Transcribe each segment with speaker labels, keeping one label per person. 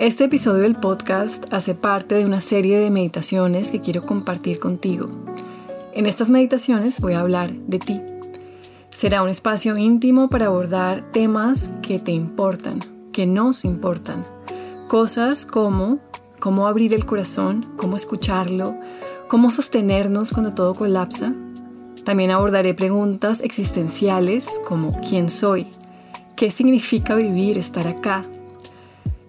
Speaker 1: Este episodio del podcast hace parte de una serie de meditaciones que quiero compartir contigo. En estas meditaciones voy a hablar de ti. Será un espacio íntimo para abordar temas que te importan, que nos importan. Cosas como cómo abrir el corazón, cómo escucharlo, cómo sostenernos cuando todo colapsa. También abordaré preguntas existenciales como ¿quién soy? ¿Qué significa vivir, estar acá?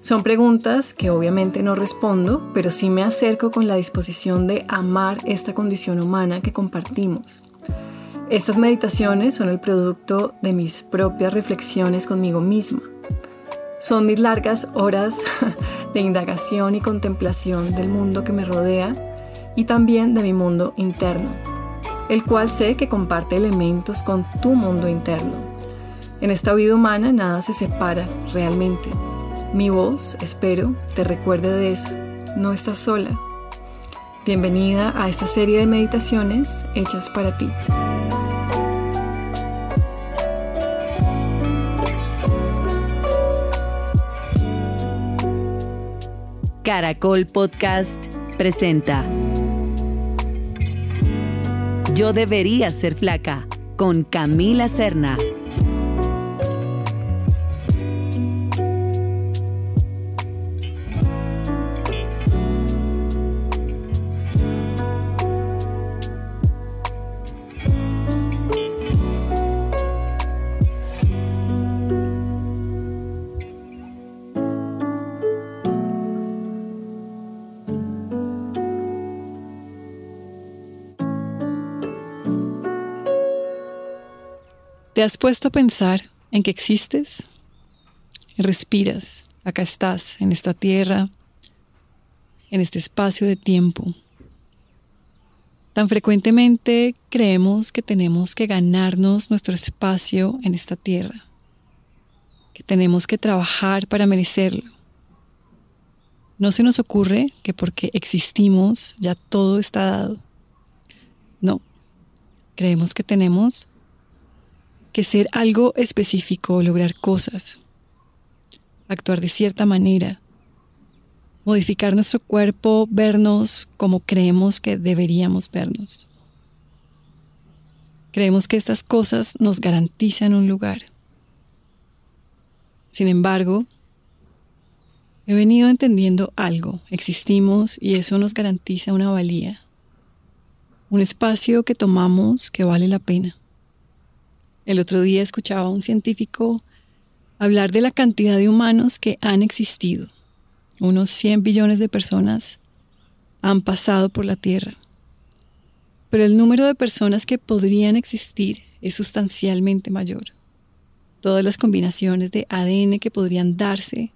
Speaker 1: Son preguntas que obviamente no respondo, pero sí me acerco con la disposición de amar esta condición humana que compartimos. Estas meditaciones son el producto de mis propias reflexiones conmigo misma. Son mis largas horas de indagación y contemplación del mundo que me rodea y también de mi mundo interno, el cual sé que comparte elementos con tu mundo interno. En esta vida humana nada se separa realmente mi voz, espero, te recuerde de eso. No estás sola. Bienvenida a esta serie de meditaciones hechas para ti.
Speaker 2: Caracol Podcast presenta Yo debería ser flaca con Camila Serna.
Speaker 1: ¿Te has puesto a pensar en que existes? Respiras, acá estás, en esta tierra, en este espacio de tiempo. Tan frecuentemente creemos que tenemos que ganarnos nuestro espacio en esta tierra, que tenemos que trabajar para merecerlo. No se nos ocurre que porque existimos ya todo está dado. No, creemos que tenemos que ser algo específico, lograr cosas, actuar de cierta manera, modificar nuestro cuerpo, vernos como creemos que deberíamos vernos. Creemos que estas cosas nos garantizan un lugar. Sin embargo, he venido entendiendo algo, existimos y eso nos garantiza una valía, un espacio que tomamos que vale la pena. El otro día escuchaba a un científico hablar de la cantidad de humanos que han existido. Unos 100 billones de personas han pasado por la Tierra. Pero el número de personas que podrían existir es sustancialmente mayor. Todas las combinaciones de ADN que podrían darse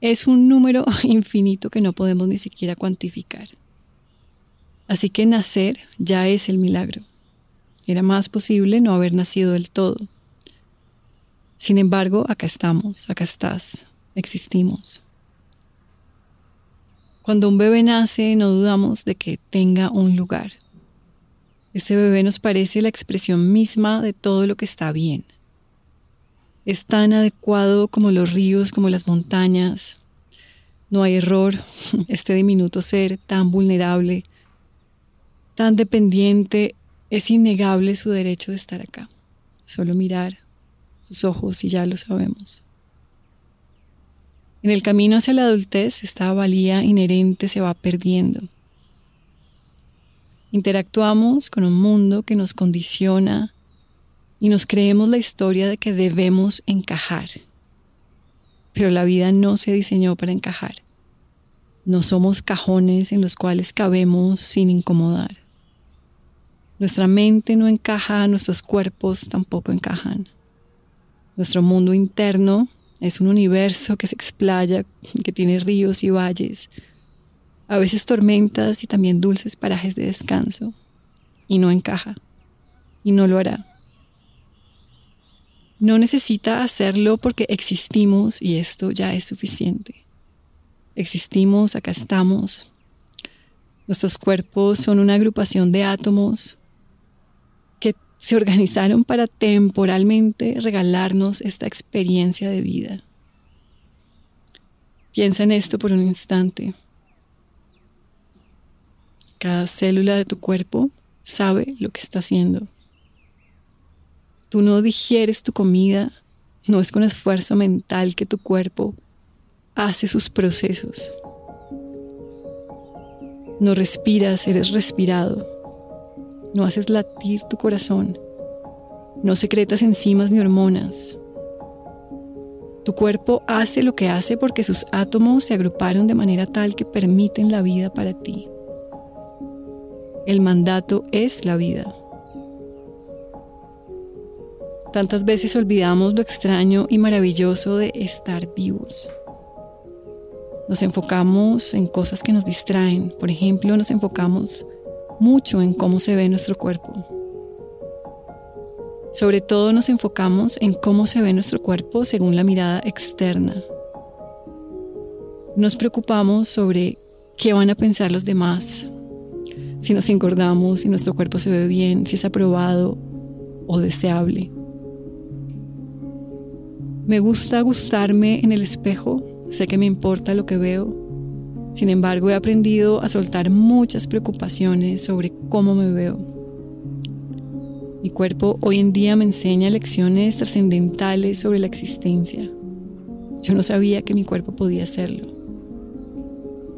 Speaker 1: es un número infinito que no podemos ni siquiera cuantificar. Así que nacer ya es el milagro. Era más posible no haber nacido del todo. Sin embargo, acá estamos, acá estás, existimos. Cuando un bebé nace, no dudamos de que tenga un lugar. Ese bebé nos parece la expresión misma de todo lo que está bien. Es tan adecuado como los ríos, como las montañas. No hay error. Este diminuto ser tan vulnerable, tan dependiente, es innegable su derecho de estar acá. Solo mirar sus ojos y ya lo sabemos. En el camino hacia la adultez, esta valía inherente se va perdiendo. Interactuamos con un mundo que nos condiciona y nos creemos la historia de que debemos encajar. Pero la vida no se diseñó para encajar. No somos cajones en los cuales cabemos sin incomodar. Nuestra mente no encaja, nuestros cuerpos tampoco encajan. Nuestro mundo interno es un universo que se explaya, que tiene ríos y valles, a veces tormentas y también dulces parajes de descanso, y no encaja, y no lo hará. No necesita hacerlo porque existimos y esto ya es suficiente. Existimos, acá estamos. Nuestros cuerpos son una agrupación de átomos se organizaron para temporalmente regalarnos esta experiencia de vida. Piensa en esto por un instante. Cada célula de tu cuerpo sabe lo que está haciendo. Tú no digieres tu comida, no es con esfuerzo mental que tu cuerpo hace sus procesos. No respiras, eres respirado. No haces latir tu corazón. No secretas enzimas ni hormonas. Tu cuerpo hace lo que hace porque sus átomos se agruparon de manera tal que permiten la vida para ti. El mandato es la vida. Tantas veces olvidamos lo extraño y maravilloso de estar vivos. Nos enfocamos en cosas que nos distraen. Por ejemplo, nos enfocamos mucho en cómo se ve nuestro cuerpo. Sobre todo nos enfocamos en cómo se ve nuestro cuerpo según la mirada externa. Nos preocupamos sobre qué van a pensar los demás, si nos engordamos, si nuestro cuerpo se ve bien, si es aprobado o deseable. Me gusta gustarme en el espejo, sé que me importa lo que veo, sin embargo he aprendido a soltar muchas preocupaciones sobre cómo me veo. Mi cuerpo hoy en día me enseña lecciones trascendentales sobre la existencia. Yo no sabía que mi cuerpo podía hacerlo.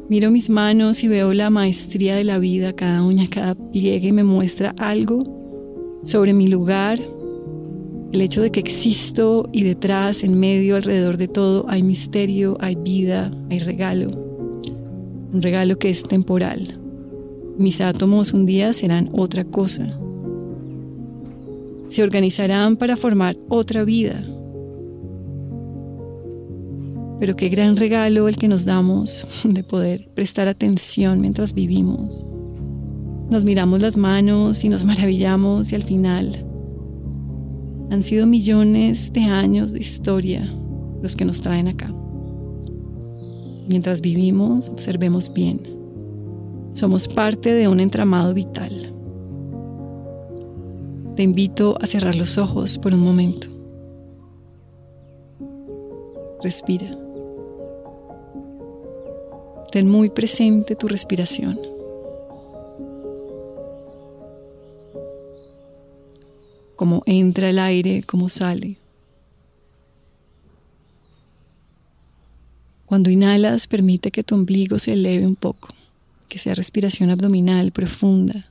Speaker 1: Miro mis manos y veo la maestría de la vida, cada uña, cada pliegue me muestra algo sobre mi lugar, el hecho de que existo y detrás, en medio, alrededor de todo, hay misterio, hay vida, hay regalo. Un regalo que es temporal. Mis átomos un día serán otra cosa se organizarán para formar otra vida. Pero qué gran regalo el que nos damos de poder prestar atención mientras vivimos. Nos miramos las manos y nos maravillamos y al final han sido millones de años de historia los que nos traen acá. Mientras vivimos, observemos bien. Somos parte de un entramado vital te invito a cerrar los ojos por un momento. Respira. Ten muy presente tu respiración. Cómo entra el aire, cómo sale. Cuando inhalas, permite que tu ombligo se eleve un poco, que sea respiración abdominal profunda.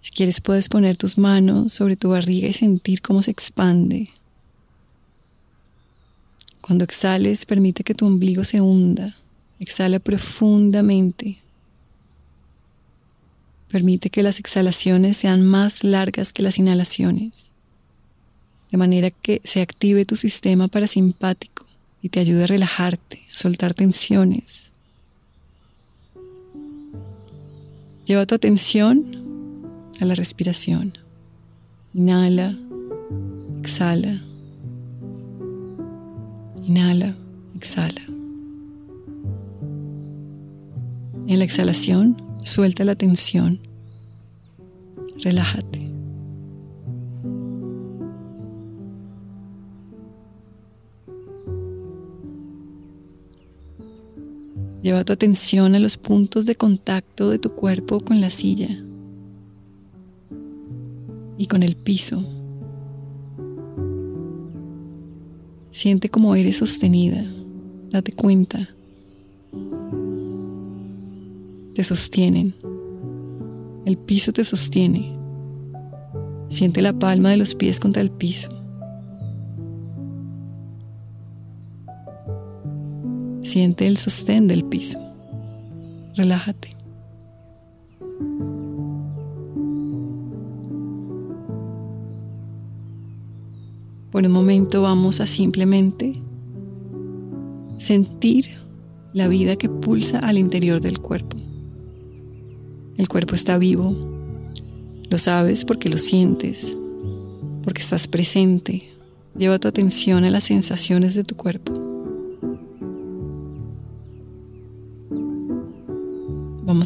Speaker 1: Si quieres puedes poner tus manos sobre tu barriga y sentir cómo se expande. Cuando exhales, permite que tu ombligo se hunda. Exhala profundamente. Permite que las exhalaciones sean más largas que las inhalaciones, de manera que se active tu sistema parasimpático y te ayude a relajarte, a soltar tensiones. Lleva tu atención a la respiración. Inhala, exhala. Inhala, exhala. En la exhalación, suelta la tensión. Relájate. Lleva tu atención a los puntos de contacto de tu cuerpo con la silla y con el piso. Siente cómo eres sostenida. Date cuenta. Te sostienen. El piso te sostiene. Siente la palma de los pies contra el piso. Siente el sostén del piso. Relájate. Por un momento vamos a simplemente sentir la vida que pulsa al interior del cuerpo. El cuerpo está vivo. Lo sabes porque lo sientes, porque estás presente. Lleva tu atención a las sensaciones de tu cuerpo.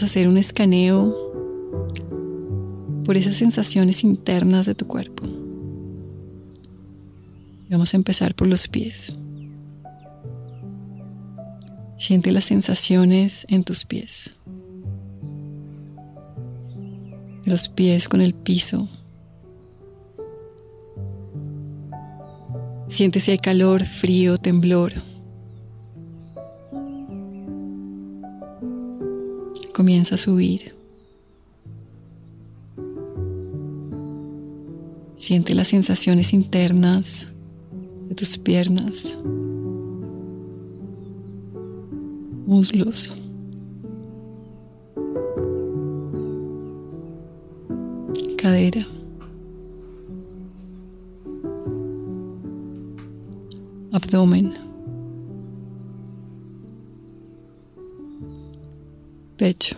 Speaker 1: Hacer un escaneo por esas sensaciones internas de tu cuerpo. Vamos a empezar por los pies. Siente las sensaciones en tus pies. Los pies con el piso. Siente si hay calor, frío, temblor. Comienza a subir. Siente las sensaciones internas de tus piernas, muslos. Cadera. Abdomen. Pecho.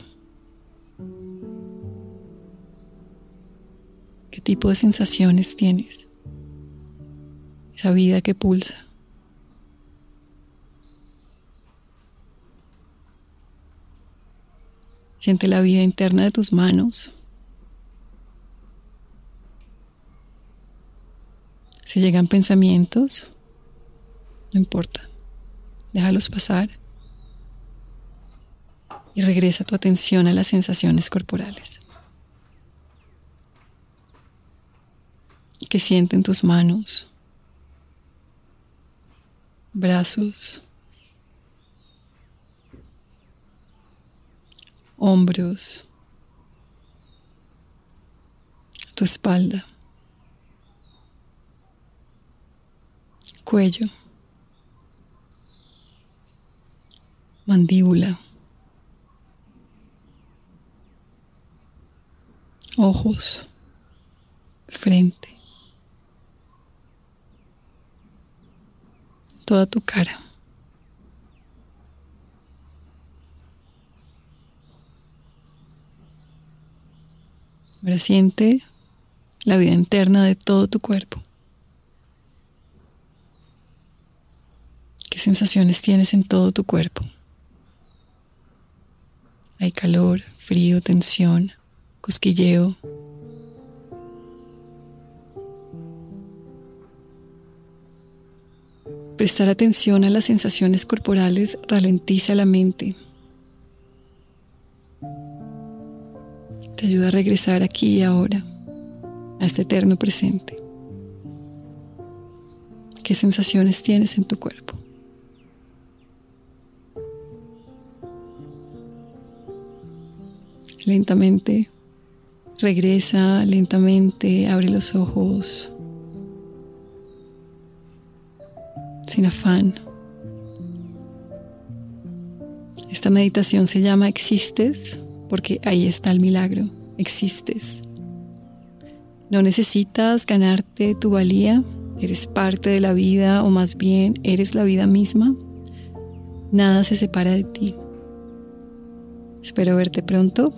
Speaker 1: ¿Qué tipo de sensaciones tienes? Esa vida que pulsa. Siente la vida interna de tus manos. Si llegan pensamientos, no importa, déjalos pasar y regresa tu atención a las sensaciones corporales. que sienten tus manos, brazos, hombros, tu espalda, cuello, mandíbula, ojos, frente. toda tu cara. Ahora siente la vida interna de todo tu cuerpo. ¿Qué sensaciones tienes en todo tu cuerpo? Hay calor, frío, tensión, cosquilleo, Prestar atención a las sensaciones corporales ralentiza la mente. Te ayuda a regresar aquí y ahora, a este eterno presente. ¿Qué sensaciones tienes en tu cuerpo? Lentamente, regresa, lentamente, abre los ojos. sin afán. Esta meditación se llama Existes porque ahí está el milagro, existes. No necesitas ganarte tu valía, eres parte de la vida o más bien eres la vida misma. Nada se separa de ti. Espero verte pronto